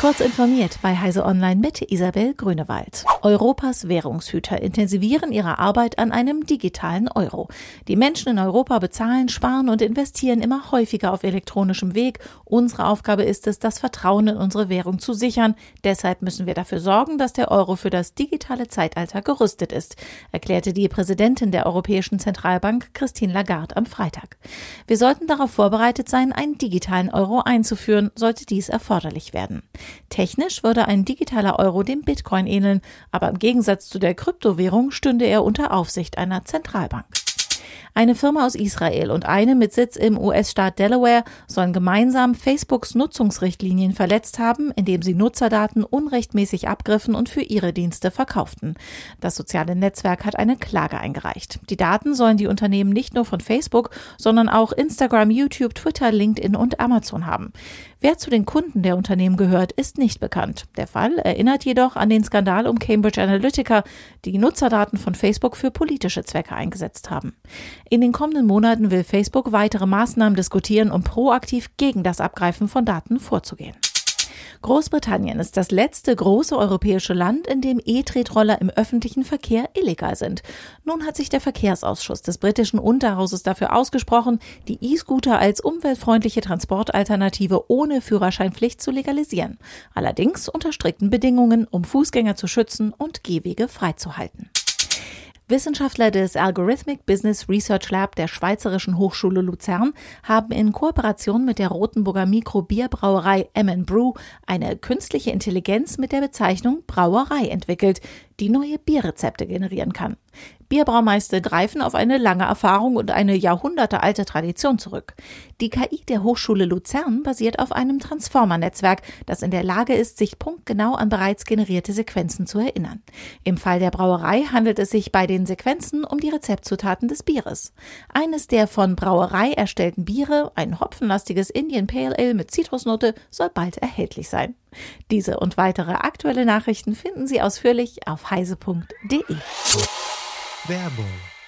Kurz informiert bei Heise Online mit Isabel Grünewald. Europas Währungshüter intensivieren ihre Arbeit an einem digitalen Euro. Die Menschen in Europa bezahlen, sparen und investieren immer häufiger auf elektronischem Weg. Unsere Aufgabe ist es, das Vertrauen in unsere Währung zu sichern. Deshalb müssen wir dafür sorgen, dass der Euro für das digitale Zeitalter gerüstet ist, erklärte die Präsidentin der Europäischen Zentralbank Christine Lagarde am Freitag. Wir sollten darauf vorbereitet sein, einen digitalen Euro einzuführen, sollte dies erforderlich werden. Technisch würde ein digitaler Euro dem Bitcoin ähneln, aber im Gegensatz zu der Kryptowährung stünde er unter Aufsicht einer Zentralbank. Eine Firma aus Israel und eine mit Sitz im US-Staat Delaware sollen gemeinsam Facebooks Nutzungsrichtlinien verletzt haben, indem sie Nutzerdaten unrechtmäßig abgriffen und für ihre Dienste verkauften. Das soziale Netzwerk hat eine Klage eingereicht. Die Daten sollen die Unternehmen nicht nur von Facebook, sondern auch Instagram, YouTube, Twitter, LinkedIn und Amazon haben. Wer zu den Kunden der Unternehmen gehört, ist nicht bekannt. Der Fall erinnert jedoch an den Skandal um Cambridge Analytica, die Nutzerdaten von Facebook für politische Zwecke eingesetzt haben. In den kommenden Monaten will Facebook weitere Maßnahmen diskutieren, um proaktiv gegen das Abgreifen von Daten vorzugehen. Großbritannien ist das letzte große europäische Land, in dem E-Tretroller im öffentlichen Verkehr illegal sind. Nun hat sich der Verkehrsausschuss des britischen Unterhauses dafür ausgesprochen, die E-Scooter als umweltfreundliche Transportalternative ohne Führerscheinpflicht zu legalisieren. Allerdings unter strikten Bedingungen, um Fußgänger zu schützen und Gehwege freizuhalten. Wissenschaftler des Algorithmic Business Research Lab der Schweizerischen Hochschule Luzern haben in Kooperation mit der Rotenburger Mikrobierbrauerei M Brew eine künstliche Intelligenz mit der Bezeichnung Brauerei entwickelt, die neue Bierrezepte generieren kann. Bierbraumeister greifen auf eine lange Erfahrung und eine jahrhundertealte Tradition zurück. Die KI der Hochschule Luzern basiert auf einem Transformer-Netzwerk, das in der Lage ist, sich punktgenau an bereits generierte Sequenzen zu erinnern. Im Fall der Brauerei handelt es sich bei den Sequenzen um die Rezeptzutaten des Bieres. Eines der von Brauerei erstellten Biere, ein hopfenlastiges Indian Pale Ale mit Zitrusnote, soll bald erhältlich sein. Diese und weitere aktuelle Nachrichten finden Sie ausführlich auf heise.de. Werbung